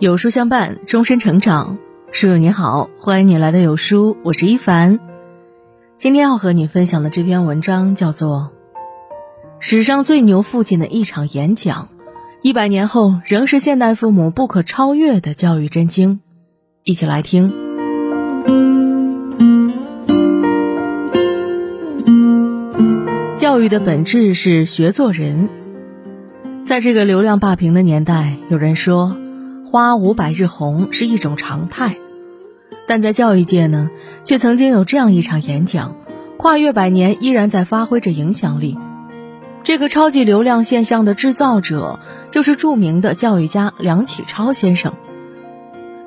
有书相伴，终身成长。书友你好，欢迎你来到有书，我是一凡。今天要和你分享的这篇文章叫做《史上最牛父亲的一场演讲》，一百年后仍是现代父母不可超越的教育真经。一起来听。教育的本质是学做人。在这个流量霸屏的年代，有人说。花无百日红是一种常态，但在教育界呢，却曾经有这样一场演讲，跨越百年依然在发挥着影响力。这个超级流量现象的制造者，就是著名的教育家梁启超先生。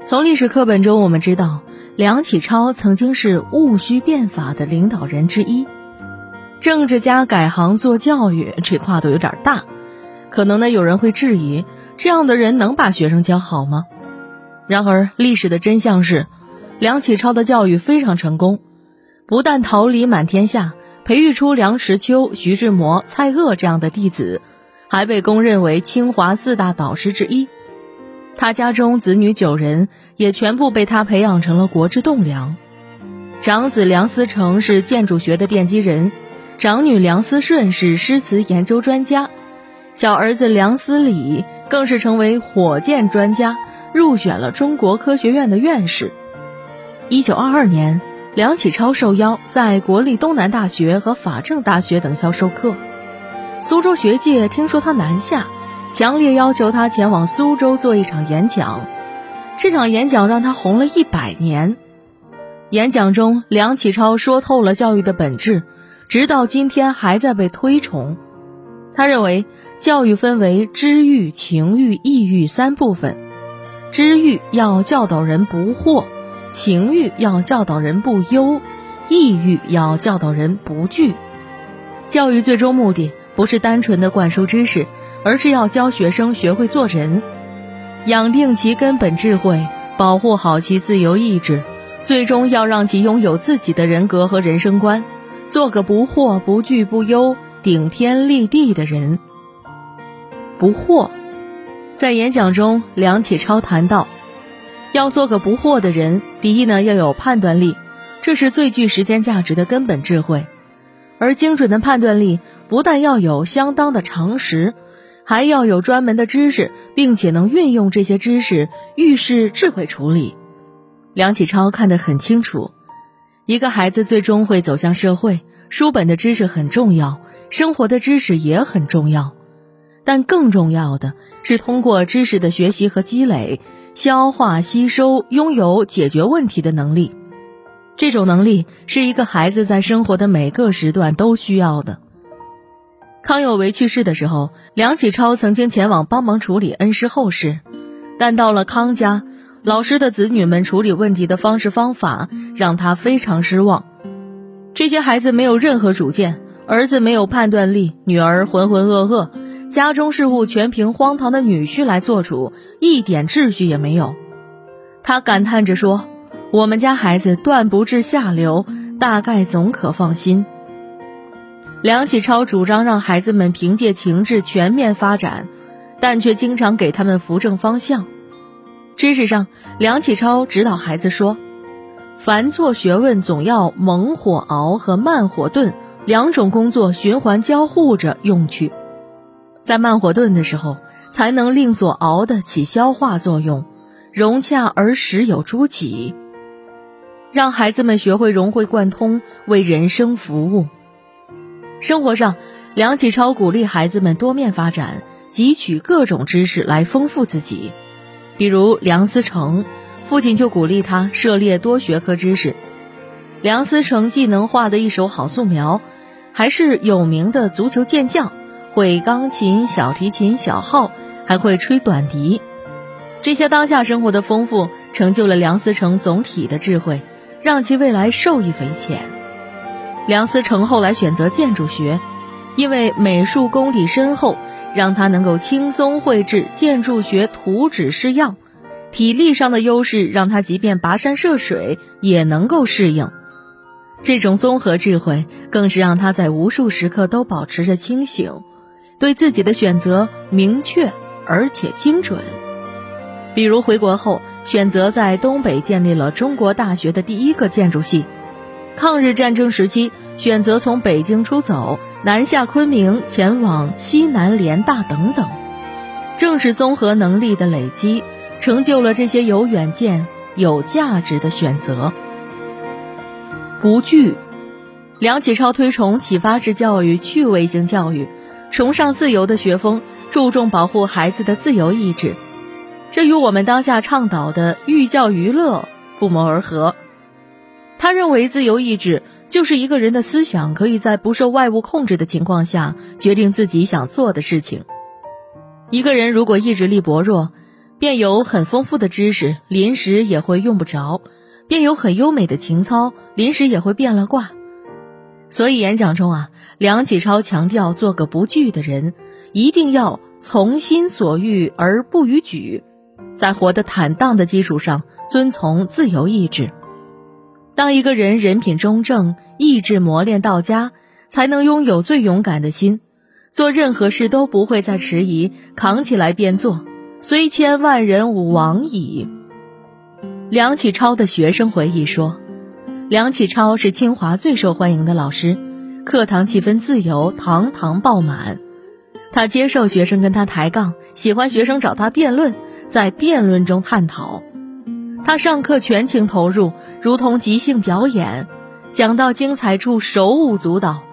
从历史课本中我们知道，梁启超曾经是戊戌变法的领导人之一，政治家改行做教育，这跨度有点大。可能呢，有人会质疑。这样的人能把学生教好吗？然而，历史的真相是，梁启超的教育非常成功，不但桃李满天下，培育出梁实秋、徐志摩、蔡锷这样的弟子，还被公认为清华四大导师之一。他家中子女九人，也全部被他培养成了国之栋梁。长子梁思成是建筑学的奠基人，长女梁思顺是诗词研究专家。小儿子梁思礼更是成为火箭专家，入选了中国科学院的院士。一九二二年，梁启超受邀在国立东南大学和法政大学等校授课。苏州学界听说他南下，强烈要求他前往苏州做一场演讲。这场演讲让他红了一百年。演讲中，梁启超说透了教育的本质，直到今天还在被推崇。他认为，教育分为知欲、情欲、意欲三部分。知欲要教导人不惑，情欲要教导人不忧，意欲要教导人不惧。教育最终目的不是单纯的灌输知识，而是要教学生学会做人，养定其根本智慧，保护好其自由意志，最终要让其拥有自己的人格和人生观，做个不惑、不惧、不忧。顶天立地的人，不惑。在演讲中，梁启超谈到，要做个不惑的人，第一呢要有判断力，这是最具时间价值的根本智慧。而精准的判断力，不但要有相当的常识，还要有专门的知识，并且能运用这些知识，遇事智慧处理。梁启超看得很清楚，一个孩子最终会走向社会。书本的知识很重要，生活的知识也很重要，但更重要的是通过知识的学习和积累，消化吸收，拥有解决问题的能力。这种能力是一个孩子在生活的每个时段都需要的。康有为去世的时候，梁启超曾经前往帮忙处理恩师后事，但到了康家，老师的子女们处理问题的方式方法让他非常失望。这些孩子没有任何主见，儿子没有判断力，女儿浑浑噩噩，家中事务全凭荒唐的女婿来做主，一点秩序也没有。他感叹着说：“我们家孩子断不至下流，大概总可放心。”梁启超主张让孩子们凭借情志全面发展，但却经常给他们扶正方向。知识上，梁启超指导孩子说。凡做学问，总要猛火熬和慢火炖两种工作循环交互着用去。在慢火炖的时候，才能令所熬的起消化作用，融洽而时有诸己。让孩子们学会融会贯通，为人生服务。生活上，梁启超鼓励孩子们多面发展，汲取各种知识来丰富自己。比如梁思成。父亲就鼓励他涉猎多学科知识。梁思成既能画得一手好素描，还是有名的足球健将，会钢琴、小提琴、小号，还会吹短笛。这些当下生活的丰富，成就了梁思成总体的智慧，让其未来受益匪浅。梁思成后来选择建筑学，因为美术功底深厚，让他能够轻松绘制建筑学图纸式样。体力上的优势让他即便跋山涉水也能够适应，这种综合智慧更是让他在无数时刻都保持着清醒，对自己的选择明确而且精准。比如回国后选择在东北建立了中国大学的第一个建筑系，抗日战争时期选择从北京出走，南下昆明，前往西南联大等等。正是综合能力的累积，成就了这些有远见、有价值的选择。不惧，梁启超推崇启发式教育、趣味性教育，崇尚自由的学风，注重保护孩子的自由意志。这与我们当下倡导的寓教于乐不谋而合。他认为，自由意志就是一个人的思想可以在不受外物控制的情况下决定自己想做的事情。一个人如果意志力薄弱，便有很丰富的知识，临时也会用不着；便有很优美的情操，临时也会变了卦。所以演讲中啊，梁启超强调做个不惧的人，一定要从心所欲而不逾矩。在活得坦荡的基础上，遵从自由意志。当一个人人品中正，意志磨练到家，才能拥有最勇敢的心，做任何事都不会再迟疑，扛起来便做，虽千万人吾往矣。梁启超的学生回忆说：“梁启超是清华最受欢迎的老师，课堂气氛自由，堂堂爆满。他接受学生跟他抬杠，喜欢学生找他辩论。”在辩论中探讨，他上课全情投入，如同即兴表演，讲到精彩处手舞足蹈，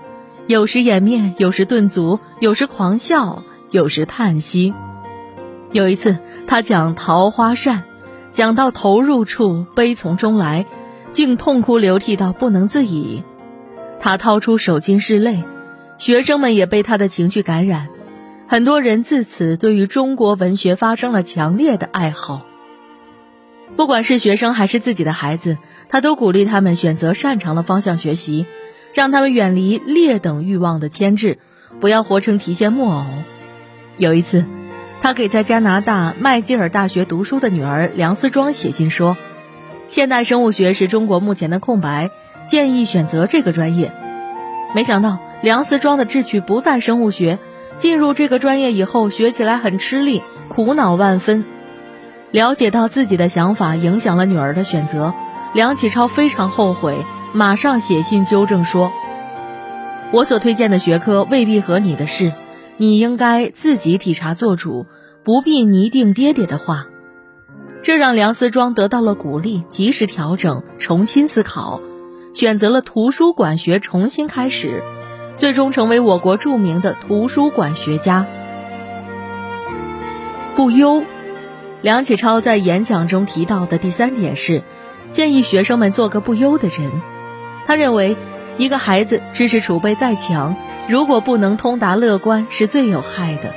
有时掩面，有时顿足，有时狂笑，有时叹息。有一次，他讲桃花扇，讲到投入处，悲从中来，竟痛哭流涕到不能自已。他掏出手巾拭泪，学生们也被他的情绪感染。很多人自此对于中国文学发生了强烈的爱好。不管是学生还是自己的孩子，他都鼓励他们选择擅长的方向学习，让他们远离劣等欲望的牵制，不要活成提线木偶。有一次，他给在加拿大麦吉尔大学读书的女儿梁思庄写信说：“现代生物学是中国目前的空白，建议选择这个专业。”没想到梁思庄的志趣不在生物学。进入这个专业以后，学起来很吃力，苦恼万分。了解到自己的想法影响了女儿的选择，梁启超非常后悔，马上写信纠正说：“我所推荐的学科未必合你的适，你应该自己体察做主，不必拟定爹爹的话。”这让梁思庄得到了鼓励，及时调整，重新思考，选择了图书馆学，重新开始。最终成为我国著名的图书馆学家。不忧，梁启超在演讲中提到的第三点是，建议学生们做个不忧的人。他认为，一个孩子知识储备再强，如果不能通达乐观，是最有害的。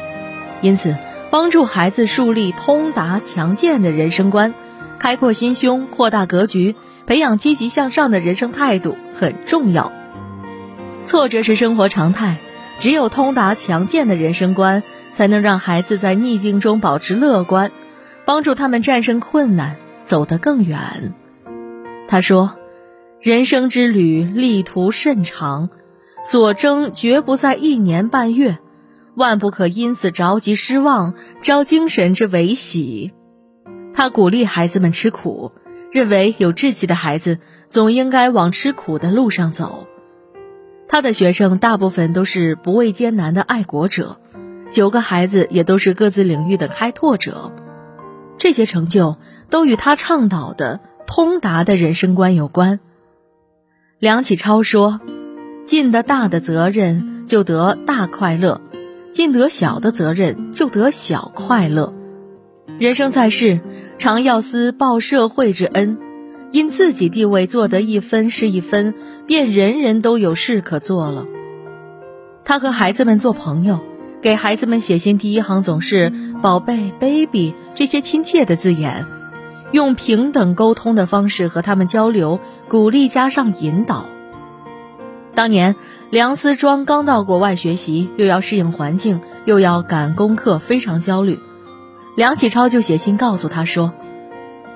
因此，帮助孩子树立通达强健的人生观，开阔心胸，扩大格局，培养积极向上的人生态度很重要。挫折是生活常态，只有通达强健的人生观，才能让孩子在逆境中保持乐观，帮助他们战胜困难，走得更远。他说：“人生之旅，力途甚长，所争绝不在一年半月，万不可因此着急失望，招精神之维喜。”他鼓励孩子们吃苦，认为有志气的孩子总应该往吃苦的路上走。他的学生大部分都是不畏艰难的爱国者，九个孩子也都是各自领域的开拓者，这些成就都与他倡导的通达的人生观有关。梁启超说：“尽得大的责任，就得大快乐；尽得小的责任，就得小快乐。人生在世，常要思报社会之恩。”因自己地位做得一分是一分，便人人都有事可做了。他和孩子们做朋友，给孩子们写信第一行总是“宝贝 ”“baby” 这些亲切的字眼，用平等沟通的方式和他们交流，鼓励加上引导。当年梁思庄刚到国外学习，又要适应环境，又要赶功课，非常焦虑。梁启超就写信告诉他说。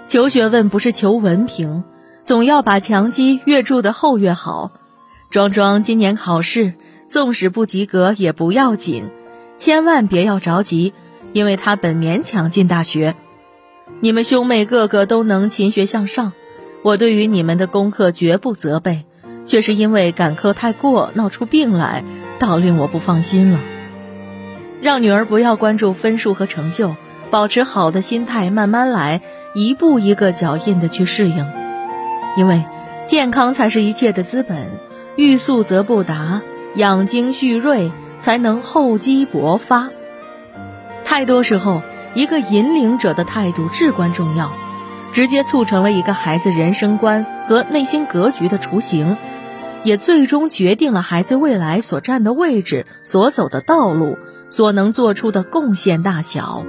求学问不是求文凭，总要把墙基越筑得厚越好。庄庄今年考试，纵使不及格也不要紧，千万别要着急，因为他本勉强进大学。你们兄妹个个都能勤学向上，我对于你们的功课绝不责备，却是因为赶课太过，闹出病来，倒令我不放心了。让女儿不要关注分数和成就，保持好的心态，慢慢来，一步一个脚印的去适应，因为健康才是一切的资本，欲速则不达，养精蓄锐才能厚积薄发。太多时候。一个引领者的态度至关重要，直接促成了一个孩子人生观和内心格局的雏形，也最终决定了孩子未来所站的位置、所走的道路、所能做出的贡献大小。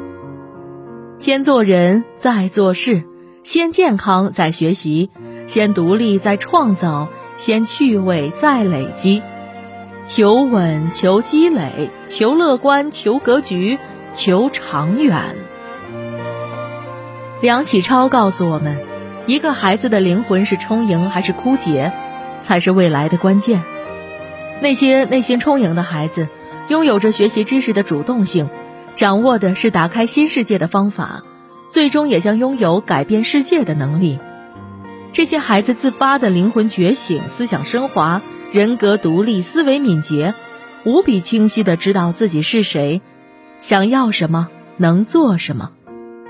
先做人，再做事；先健康，再学习；先独立，再创造；先趣味，再累积。求稳，求积累，求乐观，求格局。求长远。梁启超告诉我们，一个孩子的灵魂是充盈还是枯竭，才是未来的关键。那些内心充盈的孩子，拥有着学习知识的主动性，掌握的是打开新世界的方法，最终也将拥有改变世界的能力。这些孩子自发的灵魂觉醒、思想升华、人格独立、思维敏捷，无比清晰的知道自己是谁。想要什么，能做什么，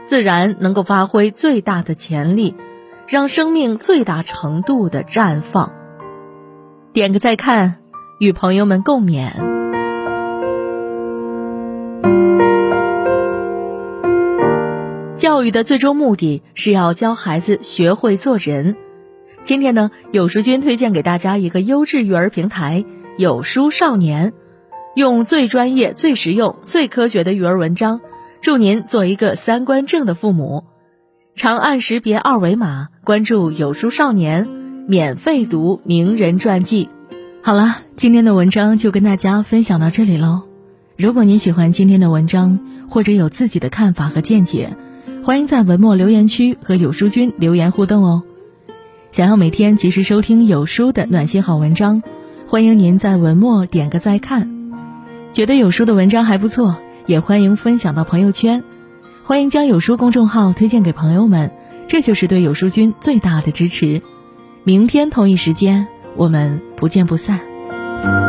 自然能够发挥最大的潜力，让生命最大程度的绽放。点个再看，与朋友们共勉。教育的最终目的是要教孩子学会做人。今天呢，有书君推荐给大家一个优质育儿平台——有书少年。用最专业、最实用、最科学的育儿文章，祝您做一个三观正的父母。长按识别二维码关注有书少年，免费读名人传记。好了，今天的文章就跟大家分享到这里喽。如果您喜欢今天的文章，或者有自己的看法和见解，欢迎在文末留言区和有书君留言互动哦。想要每天及时收听有书的暖心好文章，欢迎您在文末点个再看。觉得有书的文章还不错，也欢迎分享到朋友圈，欢迎将有书公众号推荐给朋友们，这就是对有书君最大的支持。明天同一时间，我们不见不散。